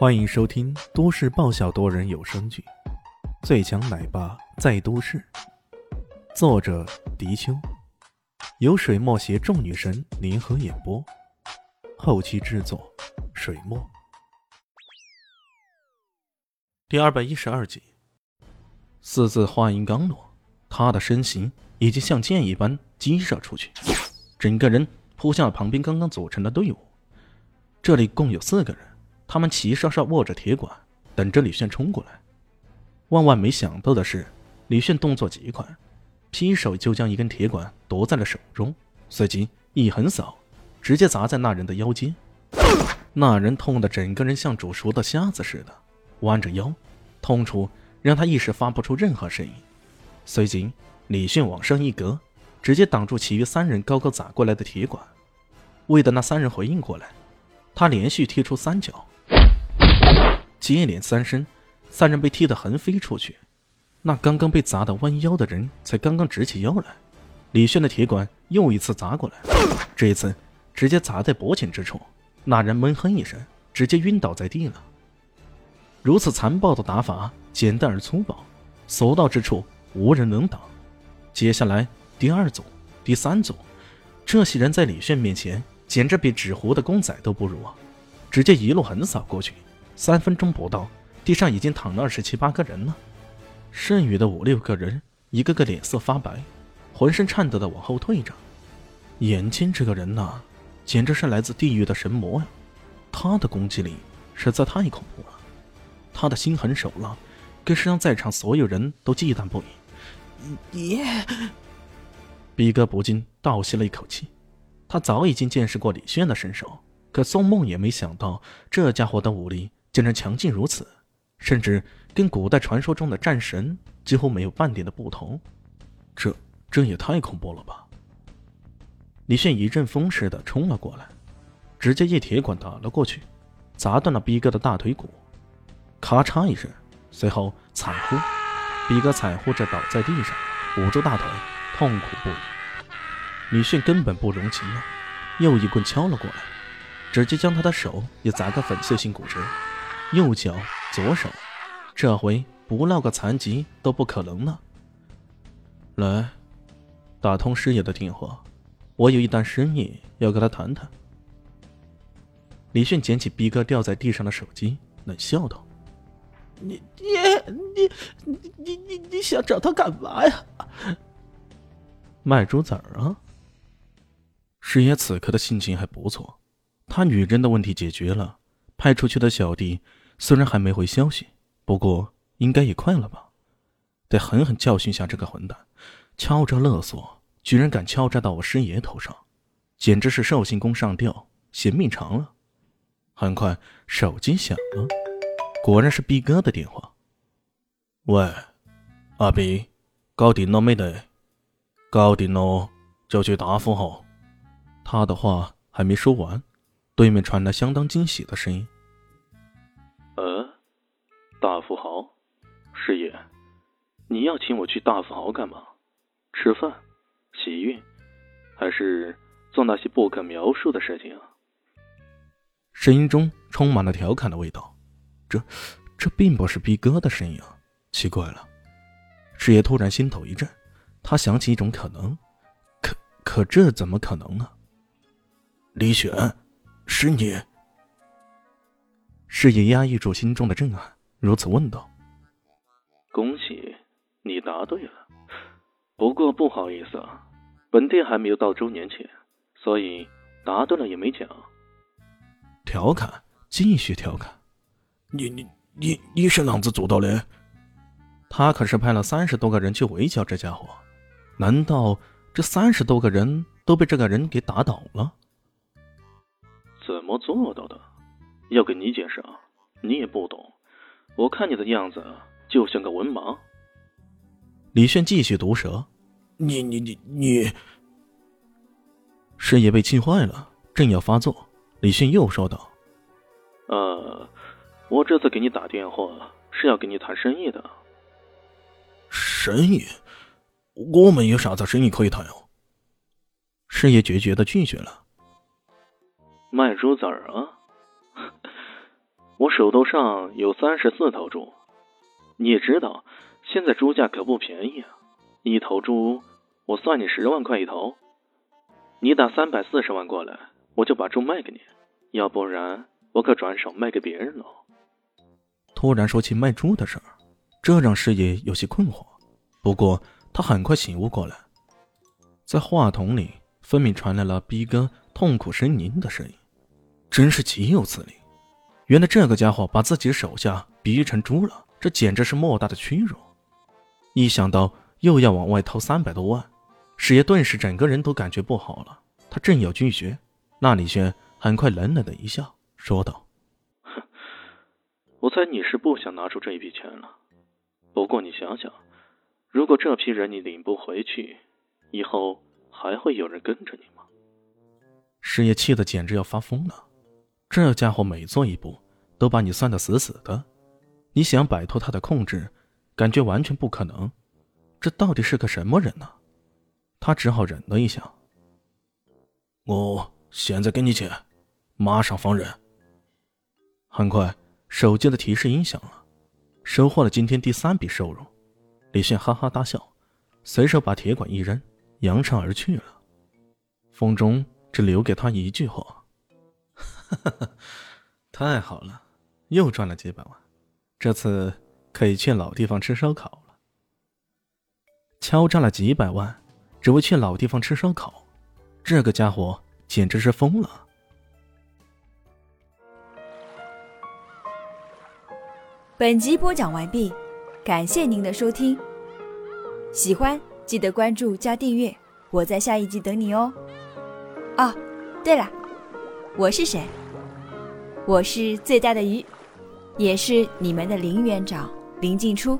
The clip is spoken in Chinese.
欢迎收听都市爆笑多人有声剧《最强奶爸在都市》，作者：迪秋，由水墨携众女神联合演播，后期制作：水墨。第二百一十二集，四字话音刚落，他的身形已经像箭一般激射出去，整个人扑向了旁边刚刚组成的队伍。这里共有四个人。他们齐刷刷握着铁管，等着李炫冲过来。万万没想到的是，李炫动作极快，劈手就将一根铁管夺在了手中，随即一横扫，直接砸在那人的腰间。那人痛得整个人像煮熟的虾子似的，弯着腰，痛楚让他一时发不出任何声音。随即，李炫往上一格，直接挡住其余三人高高砸过来的铁管。为等那三人回应过来，他连续踢出三脚。接连三声，三人被踢得横飞出去。那刚刚被砸得弯腰的人才刚刚直起腰来，李炫的铁管又一次砸过来，这一次直接砸在脖颈之处。那人闷哼一声，直接晕倒在地了。如此残暴的打法，简单而粗暴，所到之处无人能挡。接下来第二组、第三组，这些人在李炫面前简直比纸糊的公仔都不如啊！直接一路横扫过去。三分钟不到，地上已经躺了二十七八个人了，剩余的五六个人，一个个脸色发白，浑身颤抖的往后退着。眼前这个人呐，简直是来自地狱的神魔呀！他的攻击力实在太恐怖了，他的心狠手辣，更是让在场所有人都忌惮不已。你，逼哥不禁倒吸了一口气，他早已经见识过李轩的身手，可宋梦也没想到这家伙的武力。竟然强劲如此，甚至跟古代传说中的战神几乎没有半点的不同，这这也太恐怖了吧！李炫一阵风似的冲了过来，直接一铁管打了过去，砸断了逼哥的大腿骨，咔嚓一声，随后惨呼，逼哥惨呼着倒在地上，捂住大腿，痛苦不已。李炫根本不容情啊，又一棍敲了过来，直接将他的手也砸个粉碎性骨折。右脚、左手，这回不落个残疾都不可能了。来，打通师爷的电话，我有一单生意要跟他谈谈。李迅捡起逼哥掉在地上的手机，冷笑道：“你、你、你、你、你、你想找他干嘛呀？”卖猪仔啊！师爷此刻的心情还不错，他女人的问题解决了，派出去的小弟。虽然还没回消息，不过应该也快了吧？得狠狠教训下这个混蛋，敲诈勒索，居然敢敲诈到我师爷头上，简直是寿星公上吊，嫌命长了。很快，手机响了，果然是逼哥的电话。喂，阿逼，搞定了没得？搞定了，就去大富豪。他的话还没说完，对面传来相当惊喜的声音。大富豪，师爷，你要请我去大富豪干嘛？吃饭、洗浴，还是做那些不可描述的事情啊？声音中充满了调侃的味道。这，这并不是逼哥的声音！奇怪了，师爷突然心头一震，他想起一种可能，可可这怎么可能呢？李雪，是你。师爷压抑住心中的震撼。如此问道：“恭喜你答对了，不过不好意思啊，本店还没有到周年庆，所以答对了也没奖。”调侃，继续调侃：“你你你你是啷子做到的？他可是派了三十多个人去围剿这家伙，难道这三十多个人都被这个人给打倒了？怎么做到的？要给你解释啊，你也不懂。”我看你的样子就像个文盲。李炫继续毒舌：“你你你你！”师爷被气坏了，正要发作，李炫又说道：“呃，我这次给你打电话是要跟你谈生意的。生意？我们有啥子生意可以谈哦？”师爷决绝的拒绝了：“卖猪仔啊。”我手头上有三十四头猪，你也知道，现在猪价可不便宜啊。一头猪，我算你十万块一头，你打三百四十万过来，我就把猪卖给你。要不然，我可转手卖给别人喽。突然说起卖猪的事儿，这让师爷有些困惑。不过他很快醒悟过来，在话筒里分明传来了逼哥痛苦呻吟的声音，真是岂有此理！原来这个家伙把自己手下逼成猪了，这简直是莫大的屈辱。一想到又要往外掏三百多万，师爷顿时整个人都感觉不好了。他正要拒绝，那李轩很快冷冷的一笑，说道：“哼，我猜你是不想拿出这一笔钱了。不过你想想，如果这批人你领不回去，以后还会有人跟着你吗？”师爷气得简直要发疯了。这家伙每做一步都把你算得死死的，你想摆脱他的控制，感觉完全不可能。这到底是个什么人呢？他只好忍了一下。我现在给你钱，马上放人。很快，手机的提示音响了，收获了今天第三笔收入。李炫哈哈大笑，随手把铁管一扔，扬长而去了。风中只留给他一句话。哈哈，太好了，又赚了几百万，这次可以去老地方吃烧烤了。敲诈了几百万，只为去老地方吃烧烤，这个家伙简直是疯了。本集播讲完毕，感谢您的收听。喜欢记得关注加订阅，我在下一集等你哦。哦，对了。我是谁？我是最大的鱼，也是你们的林园长林静初。